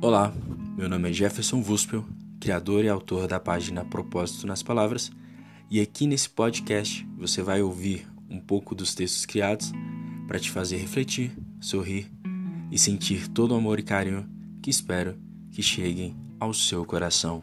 Olá, meu nome é Jefferson Vuspel, criador e autor da página Propósito nas Palavras, e aqui nesse podcast você vai ouvir um pouco dos textos criados para te fazer refletir, sorrir e sentir todo o amor e carinho que espero que cheguem ao seu coração.